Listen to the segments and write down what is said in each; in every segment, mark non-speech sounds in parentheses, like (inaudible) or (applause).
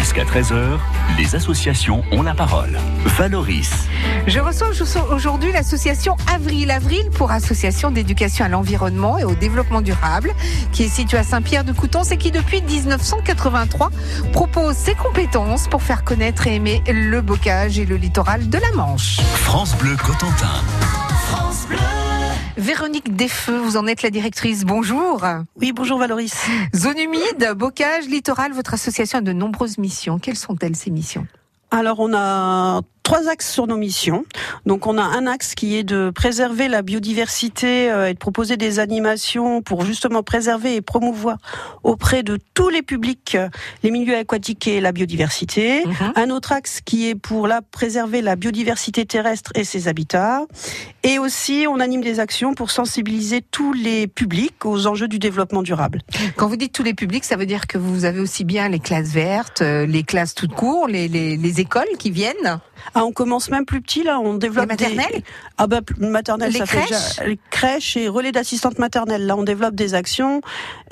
Jusqu'à 13h, les associations ont la parole. Valoris. Je reçois aujourd'hui l'association Avril. Avril pour Association d'éducation à l'environnement et au développement durable, qui est située à Saint-Pierre-de-Coutances et qui depuis 1983 propose ses compétences pour faire connaître et aimer le bocage et le littoral de la Manche. France Bleu Cotentin. France Bleu. Véronique Desfeux, vous en êtes la directrice. Bonjour. Oui, bonjour Valoris. Zone humide, bocage, littoral, votre association a de nombreuses missions. Quelles sont-elles ces missions? Alors on a trois axes sur nos missions. Donc on a un axe qui est de préserver la biodiversité euh, et de proposer des animations pour justement préserver et promouvoir auprès de tous les publics euh, les milieux aquatiques et la biodiversité. Mhm. Un autre axe qui est pour là préserver la biodiversité terrestre et ses habitats. Et aussi on anime des actions pour sensibiliser tous les publics aux enjeux du développement durable. Quand vous dites tous les publics, ça veut dire que vous avez aussi bien les classes vertes, euh, les classes toutes court, les, les, les écoles qui viennent? Ah, on commence même plus petit là, on développe les maternelles. Ah bah maternelle, les ça crèches fait déjà crèches et relais d'assistante maternelle. Là, on développe des actions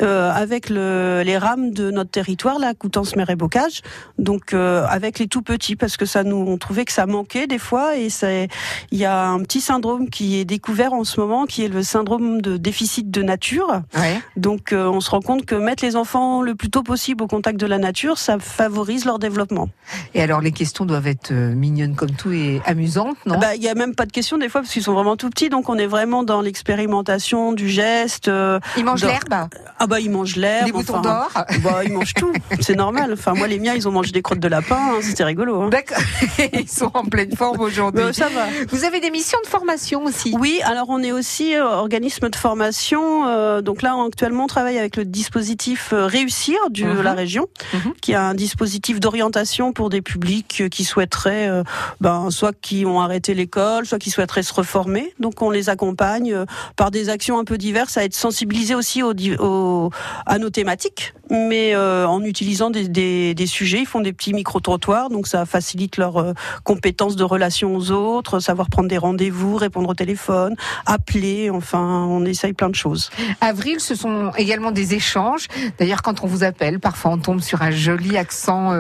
euh, avec le, les rames de notre territoire, là, Coutances, Mer et Bocage. Donc euh, avec les tout petits, parce que ça nous, on trouvait que ça manquait des fois et c'est, il y a un petit syndrome qui est découvert en ce moment, qui est le syndrome de déficit de nature. Ouais. Donc euh, on se rend compte que mettre les enfants le plus tôt possible au contact de la nature, ça favorise leur développement. Et alors les questions doivent être mignonnes comme tout et amusante, non bah, Il n'y a même pas de question des fois parce qu'ils sont vraiment tout petits, donc on est vraiment dans l'expérimentation du geste. Euh, ils mangent l'herbe? Ah bah ils mangent l'herbe. Les boutons d'or? bah, Ils mangent tout, c'est normal. Enfin moi les miens ils ont mangé des crottes de lapin, hein, c'était rigolo. Hein. D'accord, (laughs) ils sont en pleine forme aujourd'hui. Bah, ça va. Vous avez des missions de formation aussi? Oui, alors on est aussi euh, organisme de formation. Euh, donc là actuellement on travaille avec le dispositif euh, Réussir de la région, uh-huh. qui a un dispositif d'orientation pour des publics qui souhaiteraient ben, soit qui ont arrêté l'école, soit qui souhaiteraient se reformer. Donc on les accompagne euh, par des actions un peu diverses à être sensibilisés aussi au, à nos thématiques, mais euh, en utilisant des, sujets. Ils font des petits micro-trottoirs, donc ça facilite leurs euh, compétences de relation aux autres, savoir prendre des rendez-vous, répondre au téléphone, appeler, enfin on essaye plein de choses. Avril, ce sont également des échanges. D'ailleurs, quand on vous appelle, parfois on tombe sur un joli accent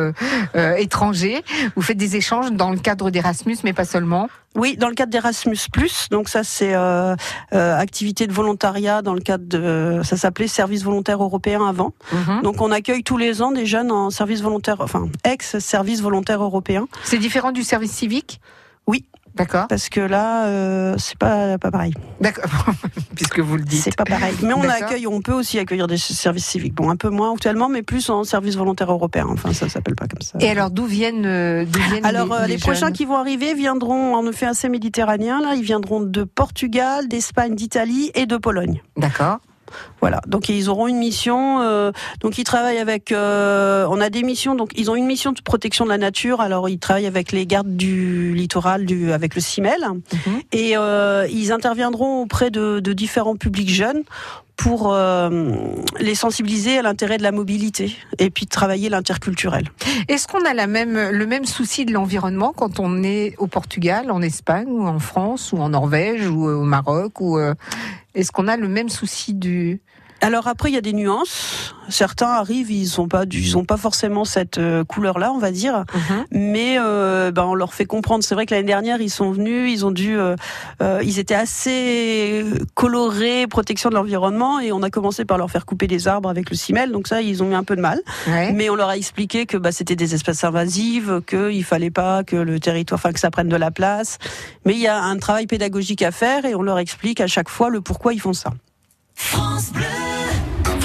étranger. Vous faites des échanges dans le cadre d'Erasmus, mais pas seulement oui, dans le cadre d'Erasmus+, donc ça c'est euh, euh, activité de volontariat dans le cadre de, ça s'appelait service volontaire européen avant. Mhm. Donc on accueille tous les ans des jeunes en service volontaire, enfin ex-service volontaire européen. C'est différent du service civique? Oui, D'accord. Parce que là, euh, c'est pas pas pareil. D'accord. (laughs) Puisque vous le dites. C'est pas pareil. Mais on accueille, on peut aussi accueillir des services civiques. Bon, un peu moins actuellement, mais plus en service volontaire européen. Enfin, ça s'appelle pas comme ça. Et alors, d'où viennent, euh, viennent Alors, les, euh, les, prochains qui vont arriver viendront en effet assez méditerranéen. Là, ils viendront de Portugal, d'Espagne, d'Italie et de Pologne. D'accord. Voilà, donc ils auront une mission. Euh, donc ils travaillent avec. Euh, on a des missions. Donc ils ont une mission de protection de la nature. Alors ils travaillent avec les gardes du littoral, du avec le CIMEL, mhm. et euh, ils interviendront auprès de, de, différents publics jeunes pour euh, les sensibiliser à l'intérêt de la mobilité et puis travailler l'interculturel. Est-ce qu'on a la même, le même souci de l'environnement quand on est au Portugal, en Espagne ou en France ou en Norvège ou au Maroc ou est-ce qu'on a le même souci du alors après, il y a des nuances. Certains arrivent, ils sont pas, ils ont pas forcément cette euh, couleur-là, on va dire. Mhm. Mais euh, ben, on leur fait comprendre. C'est vrai que l'année dernière, ils sont venus, ils ont dû, euh, ils étaient assez colorés, protection de l'environnement, et on a commencé par leur faire couper des arbres avec le cimel. Donc ça, ils ont eu un peu de mal. Mais on leur a expliqué que bah, c'était des espèces invasives, qu'il fallait pas que le territoire, enfin que ça prenne de la place. Mais il y a un travail pédagogique à faire, et on leur explique à chaque fois le pourquoi ils font ça. France.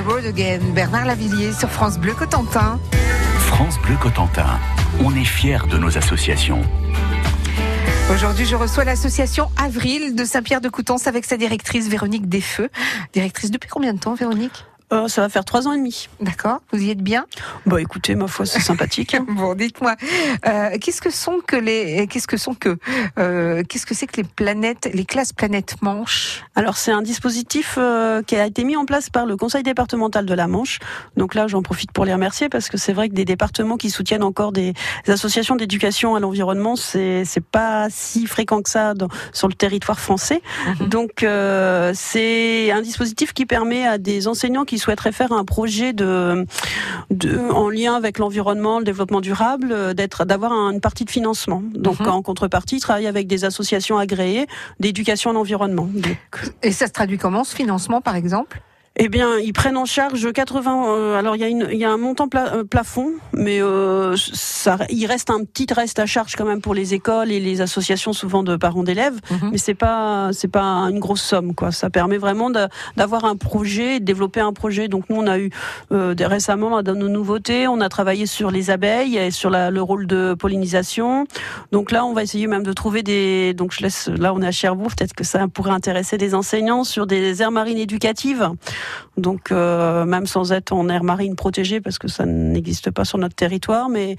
The road again, Bernard Lavillier sur France Bleu Cotentin. France Bleu Cotentin. On est fiers de nos associations. Aujourd'hui, je reçois l'association Avril de Saint-Pierre de Coutances avec sa directrice Véronique Desfeux. Directrice depuis combien de temps, Véronique? Euh, ça va faire trois ans et demi. D'accord Vous y êtes bien Bah écoutez, ma foi, c'est sympathique. hein. (laughs) Bon, dites-moi, euh, qu'est-ce que sont que les, qu'est-ce que sont que, euh, qu'est-ce que c'est que les planètes, les classes planètes Manche Alors c'est un dispositif euh, qui a été mis en place par le Conseil départemental de la Manche. Donc là, j'en profite pour les remercier parce que c'est vrai que des départements qui soutiennent encore des associations d'éducation à l'environnement, c'est c'est pas si fréquent que ça dans- sur le territoire français. Donc euh, c'est un dispositif qui permet à des enseignants qui souhaiteraient faire un projet de, de en lien avec l'environnement, le développement durable, euh, d'être d'avoir un- une partie de financement. Donc Mhm. en contrepartie, ils travaillent avec des associations agréées d'éducation à l'environnement. Et ça se traduit comment ce financement, par exemple? Eh bien, ils prennent en charge 80. euh, alors, il y a une, y a un montant pla- euh, plafond, mais euh, ça, il reste un petit reste à charge quand même pour les écoles et les associations souvent de parents d'élèves. Mhm. Mais c'est pas, c'est pas une grosse somme, quoi. Ça permet vraiment d'avoir un projet, de développer un projet. Donc nous, on a eu euh, des- récemment dans nos nouveautés, on a travaillé sur les abeilles et sur la- le rôle de pollinisation. Donc là, on va essayer même de trouver des. Donc je laisse. Là, on est à Cherbourg. Peut-être que ça pourrait intéresser des enseignants sur des aires marines éducatives. Donc euh, même sans être en aire marine protégée, parce que ça n'existe pas sur notre territoire, mais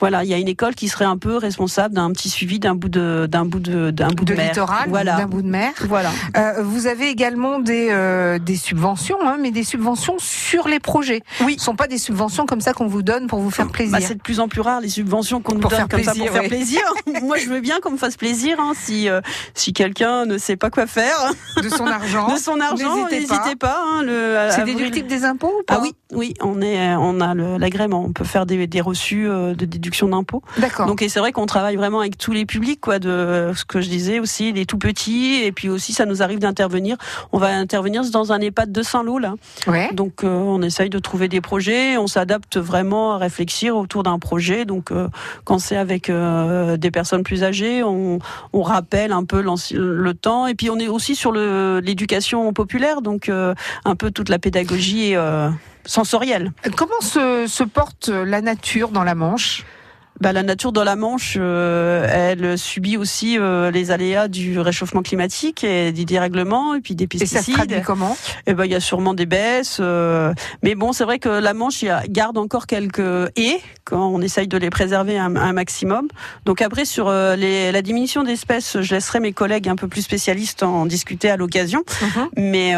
voilà, il y a une école qui serait un peu responsable d'un petit suivi d'un bout de d'un bout de d'un bout de, De mer. littoral, Voilà. d'un bout de mer. Voilà. Euh, vous avez également des, euh, des subventions, hein, mais des subventions sur les projets. Oui. Ce ne sont pas des subventions comme ça qu'on vous donne pour vous faire plaisir. Bah, c'est de plus en plus rare les subventions qu'on nous donne comme ça pour faire plaisir. (laughs) Moi, je veux bien qu'on me fasse plaisir. hein, si euh, si quelqu'un ne sait pas quoi faire de son argent. (laughs) de son argent, N'hésitez pas. pas. hein, Le, c'est déductible des impôts ou pas Ah oui, oui, on est, on a l'agrément. On peut faire des, des reçus de déduction d'impôts. D'accord. Donc et c'est vrai qu'on travaille vraiment avec tous les publics, quoi. De ce que je disais aussi, les tout petits, et puis aussi ça nous arrive d'intervenir. On va intervenir dans un EHPAD de Saint-Lô là. Ouais. Donc on essaye de trouver des projets. On s'adapte vraiment à réfléchir autour d'un projet. Donc quand c'est avec des personnes plus âgées, on, on rappelle un peu le temps. Et puis on est aussi sur l'éducation populaire, donc euh, un peu toute la pédagogie euh, sensorielle. Comment se, se porte la nature dans la Manche? Bah, la nature dans la Manche, euh, elle subit aussi euh, les aléas du réchauffement climatique et des dérèglements et puis des pesticides. Et ça se comment? Et eh ben il y a sûrement des baisses, euh, mais bon c'est vrai que la Manche il garde encore quelques haies quand on essaye de les préserver un, un maximum. Donc après sur les, la diminution d'espèces, je laisserai mes collègues un peu plus spécialistes en discuter à l'occasion, mm-hmm. mais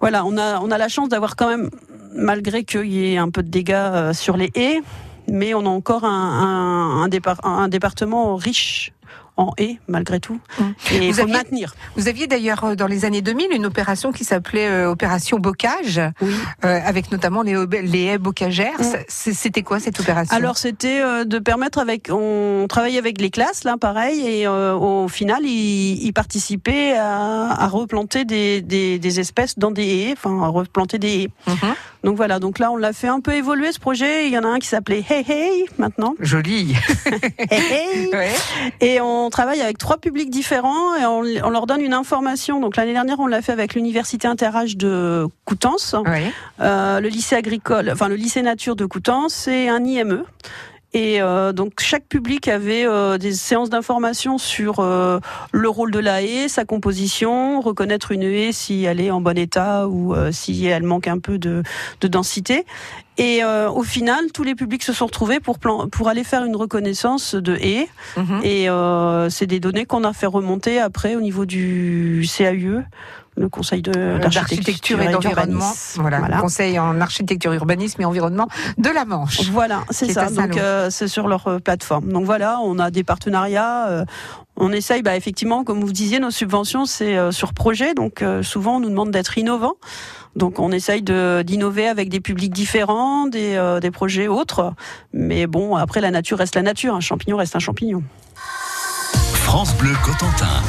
voilà on a on a la chance d'avoir quand même malgré qu'il y ait un peu de dégâts sur les haies, mais on a encore un, un, un département riche en haies malgré tout mmh. et vous faut maintenir. Vous aviez d'ailleurs euh, dans les années 2000 une opération qui s'appelait euh, opération bocage oui. euh, avec notamment les, les haies bocagères. Mmh. C'était quoi cette opération? Alors c'était euh, de permettre avec on travaillait avec les classes là pareil et euh, au final ils, ils participaient à, à replanter des, des, des, espèces dans des haies, enfin à replanter des haies. Mmh. Donc voilà, donc là on l'a fait un peu évoluer ce projet. Il y en a un qui s'appelait Hey Hey maintenant. Joli. (laughs) hey Hey. Ouais. Et on travaille avec trois publics différents et on, on leur donne une information. Donc l'année dernière on l'a fait avec l'université interage de Coutances, euh, le lycée agricole, enfin le lycée nature de Coutances et un IME. Et euh, donc chaque public avait euh, des séances d'information sur euh, le rôle de la haie, sa composition, reconnaître une haie si elle est en bon état ou si elle manque un peu de, de densité. Et euh, au final, tous les publics se sont retrouvés pour, plan pour aller faire une reconnaissance de haies. Mhm. Et euh, c'est des données qu'on a fait remonter après au niveau du CAUE le Conseil Euh, d'architecture et d'environnement. Voilà, voilà. Conseil en architecture, urbanisme et environnement de la Manche. Voilà, c'est ça. Donc euh, c'est sur leur euh, plateforme. Donc voilà, on a des partenariats. Euh, on essaye, bah, effectivement, comme vous disiez, nos subventions c'est euh, sur projet. Donc souvent on nous demande d'être innovants. Donc on essaye d'innover avec des publics différents, des, euh, des projets autres. Mais bon, après la nature reste la nature. Un champignon reste un champignon. France Bleu Cotentin.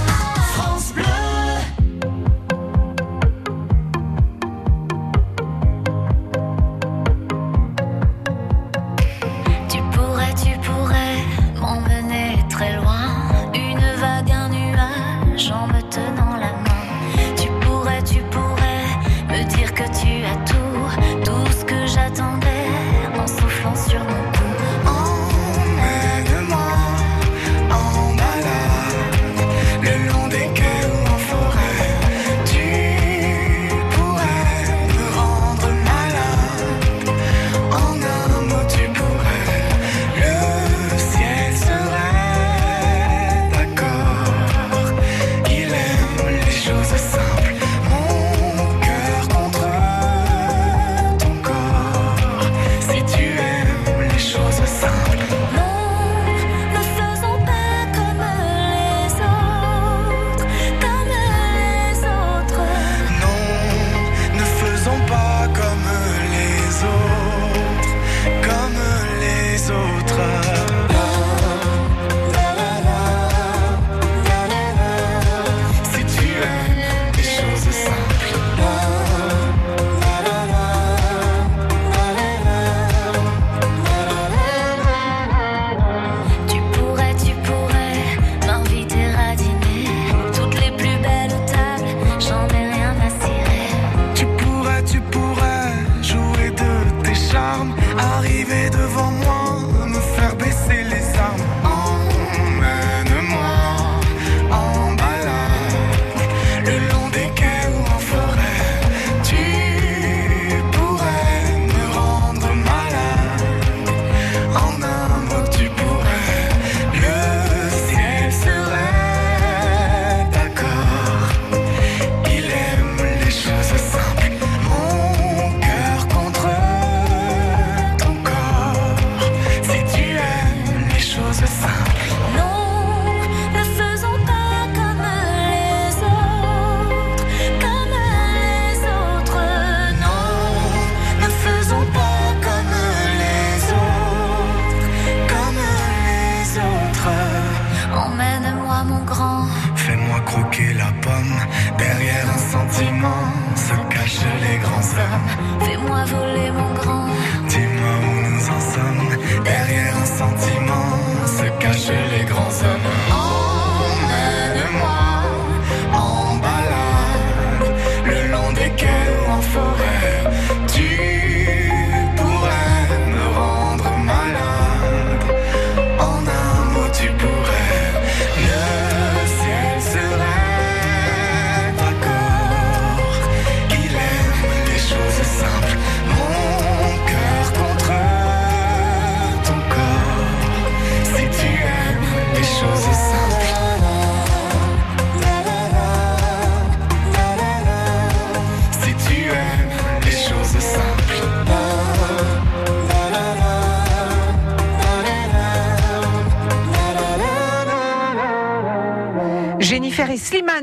la pomme. Derrière un sentiment se cachent les grands hommes. Fais-moi voler.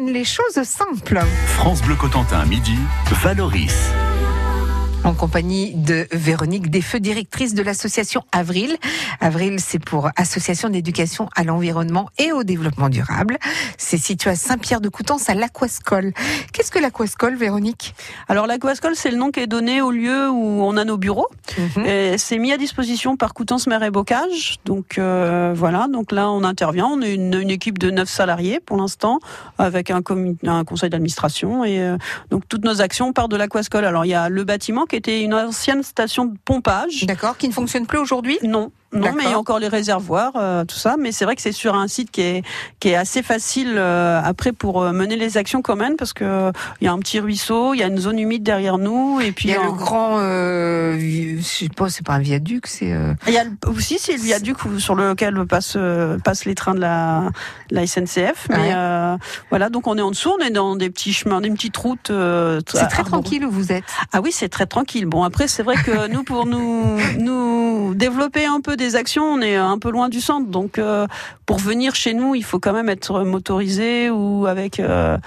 Les choses simples. France Bleu Cotentin, midi, Valoris. En compagnie de Véronique Desfeux, directrice de l'association Avril. Avril, c'est pour Association d'éducation à l'environnement et au développement durable. C'est situé à Saint-Pierre-de-Coutances, à l'Aquascole. Qu'est-ce que l'Aquascole, Véronique? Alors l'Aquascole, c'est le nom qui est donné au lieu où on a nos bureaux. Mhm. C'est mis à disposition par Coutances Mer et Bocage. Donc euh, voilà, donc là on intervient. On est une, une équipe de neuf salariés pour l'instant, avec un, conseil d'administration. Et euh, donc toutes nos actions partent de l'Aquascole. Alors il y a le bâtiment qui était une ancienne station de pompage. D'accord, qui ne fonctionne plus aujourd'hui? Non. Non, mais il y a encore les réservoirs, euh, tout ça. Mais c'est vrai que c'est sur un site qui est qui est assez facile euh, après pour euh, mener les actions quand même, parce que euh, il y a un petit ruisseau, il y a une zone humide derrière nous, et puis Il y a un- le grand, euh, je sais pas, c'est pas un viaduc, c'est. euh, Il y a le- aussi c'est le viaduc sur lequel passent euh, passent les trains de la, la SNCF. Mais Ouais. euh, voilà, donc on est en dessous, on est dans des petits chemins, des petites routes. euh, C'est très tranquille où vous êtes. Ah oui, c'est très tranquille. Bon, après, c'est vrai que nous, pour nous, nous développer un peu des actions, on est un peu loin du centre. Donc, euh, pour venir chez nous, il faut quand même être motorisé ou avec euh,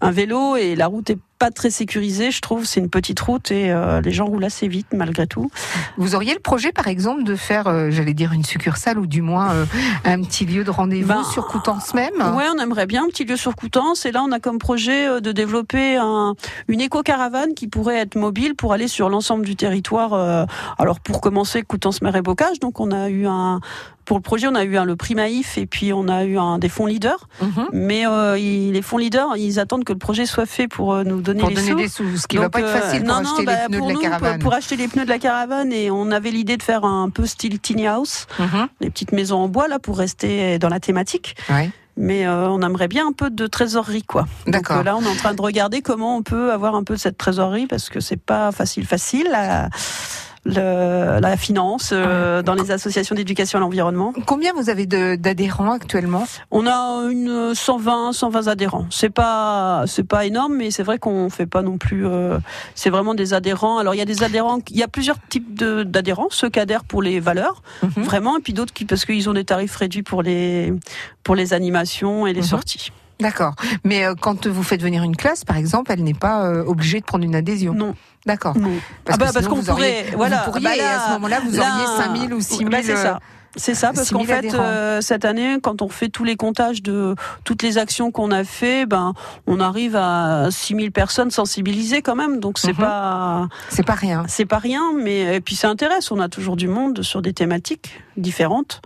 un vélo. Et la route est pas très sécurisée, je trouve. C'est une petite route et euh, les gens roulent assez vite, malgré tout. Vous auriez le projet, par exemple, de faire, euh, j'allais dire une succursale ou du moins euh, un petit lieu de rendez-vous Ben, sur Coutances même? Ouais, on aimerait bien un petit lieu sur Coutances. Et là, on a comme projet euh, de développer un, une éco-caravane qui pourrait être mobile pour aller sur l'ensemble du territoire. euh, alors, pour commencer, Coutances, Mer et Bocage. Donc, on a eu un, pour le projet, on a eu un, le prix Maïf et puis on a eu un, des fonds leaders. Mhm. Mais euh, ils- les fonds leaders, ils attendent que le projet soit fait pour euh, nous donner pour les donner sous. des sous, ce qui va Donc, pas être euh, facile pour non, non, acheter bah, les pneus pour de la nous, caravane. Pour, pour acheter les pneus de la caravane, et on avait l'idée de faire un peu style tiny house, Mhm. des petites maisons en bois là pour rester dans la thématique Ouais. mais euh, on aimerait bien un peu de trésorerie quoi. Donc D'accord. euh, là on est en train de regarder comment on peut avoir un peu de cette trésorerie parce que c'est pas facile facile la, le- la finance euh, dans les associations d'éducation à l'environnement. Combien vous avez d'adhérents actuellement? On a une 120 120 adhérents. C'est pas c'est pas énorme mais c'est vrai qu'on fait pas non plus euh, c'est vraiment des adhérents. Alors il y a des adhérents il y a plusieurs types d'adhérents, ceux qui adhèrent pour les valeurs Mhm. vraiment et puis d'autres qui parce qu'ils ont des tarifs réduits pour les pour les animations et les Mhm. sorties. D'accord. Mais euh, quand vous faites venir une classe, par exemple, elle n'est pas euh, obligée de prendre une adhésion. Non. D'accord. Non. Parce ah bah parce qu'on auriez- pourrait, voilà, vous pourriez, bah et à là- ce moment-là, vous là- auriez 5000 ou 6000. Bah, c'est ça. C'est ça, parce 6 000 qu'en fait, euh, cette année, quand on fait tous les comptages de toutes les actions qu'on a fait, ben, on arrive à 6000 personnes sensibilisées quand même. Donc c'est Mhm. pas, C'est pas rien. c'est pas rien, mais et puis ça intéresse. On a toujours du monde sur des thématiques différentes,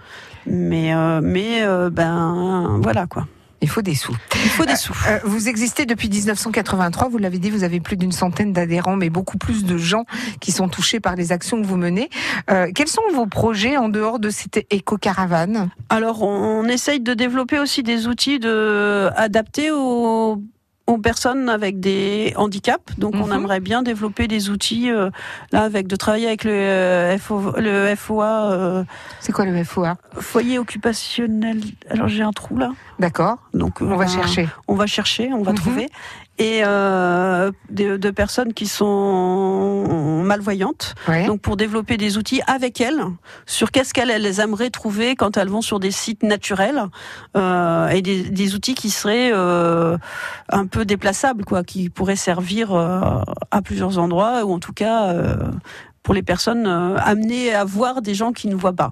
mais euh, mais euh, ben voilà quoi. Il faut des sous. Il faut des sous. Euh, vous existez depuis 1983, vous l'avez dit, vous avez plus d'une centaine d'adhérents, mais beaucoup plus de gens qui sont touchés par les actions que vous menez. Euh, quels sont vos projets en dehors de cette éco-caravane? Alors, on, on essaye de développer aussi des outils de, adaptés aux, aux personnes avec des handicaps. Donc, on Mhm. aimerait bien développer des outils, euh, là, avec de travailler avec le, euh, FO, le FOA, euh, C'est quoi le FOA foyer occupationnel. Alors, j'ai un trou là. D'accord, Donc, euh, on va ben, chercher. On va chercher, on va Mhm. trouver. Et euh, de, de personnes qui sont malvoyantes. Ouais. Donc pour développer des outils avec elles sur qu'est-ce qu'elles elles aimeraient trouver quand elles vont sur des sites naturels euh, et des, des outils qui seraient euh, un peu déplaçables quoi, qui pourraient servir euh, à plusieurs endroits ou en tout cas euh, pour les personnes euh, amenées à voir des gens qui ne voient pas.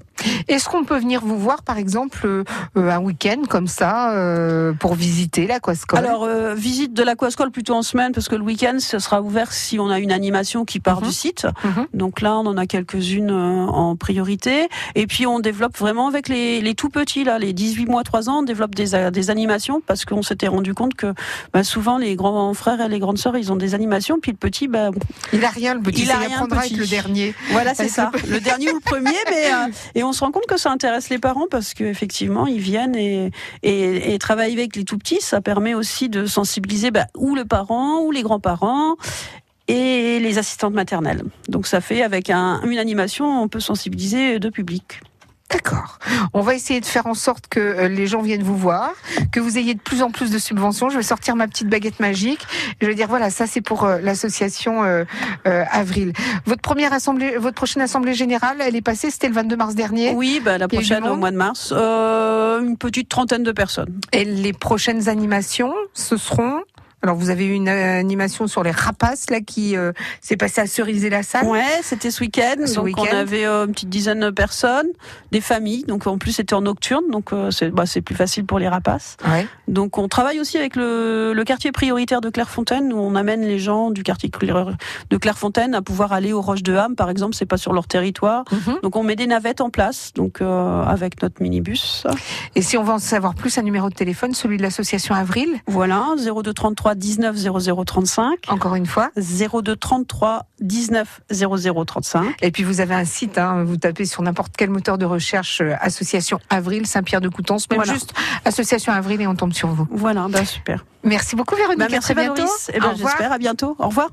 Est-ce qu'on peut venir vous voir, par exemple, euh, un week-end comme ça, euh, pour visiter l'aquascole Alors, euh, visite de l'aquascole plutôt en semaine, parce que le week-end, ce sera ouvert si on a une animation qui part Mhm. du site. Mhm. Donc là, on en a quelques-unes euh, en priorité. Et puis, on développe vraiment avec les, les tout petits, là, les 18 mois, 3 ans, on développe des, a- des animations, parce qu'on s'était rendu compte que bah, souvent, les grands frères et les grandes sœurs, ils ont des animations, puis le petit, bah, Il a rien, le petit. Il a ça y rien, apprendra petit. avec le dernier. Voilà, c'est (laughs) ça. le- Le dernier ou le premier, mais euh, et on se rend compte que ça intéresse les parents parce qu'effectivement ils viennent et, et, et travailler avec les tout petits, ça permet aussi de sensibiliser bah, ou le parent ou les grands-parents et les assistantes maternelles. Donc ça fait avec un, une animation, on peut sensibiliser deux publics. D'accord. On va essayer de faire en sorte que euh, les gens viennent vous voir, que vous ayez de plus en plus de subventions. Je vais sortir ma petite baguette magique. Je vais dire voilà, ça c'est pour euh, l'association euh, euh, Avril. Votre première assemblée, votre prochaine assemblée générale, elle est passée, c'était le 22 mars dernier. Oui, bah, la prochaine au mois de mars, euh, une petite trentaine de personnes. Et les prochaines animations, ce seront. Alors vous avez eu une euh, animation sur les rapaces là qui euh, s'est passée à Cerisay la salle. Ouais, c'était ce week-end. Ce donc on avait euh, une petite dizaine de personnes, des familles. Donc en plus c'était en nocturne, donc euh, c'est bah, c'est plus facile pour les rapaces. Ouais. Donc on travaille aussi avec le, le quartier prioritaire de Clairefontaine où on amène les gens du quartier de Clairefontaine à pouvoir aller aux Roches de Ham par exemple, c'est pas sur leur territoire. Mhm. Donc on met des navettes en place donc avec notre minibus. Et si on veut en savoir plus, un numéro de téléphone, celui de l'association Avril, Voilà, 02 33 19 00 35 encore une fois. 02 33 19 00 35. Et puis vous avez un site, hein, vous tapez sur n'importe quel moteur de recherche euh, Association Avril Saint-Pierre de Coutances, même Voilà. juste Association Avril et on tombe sur vous. Voilà, bah super. Merci beaucoup Véronique. Bah, à merci très bientôt. Eh ben, j'espère à bientôt. Au revoir.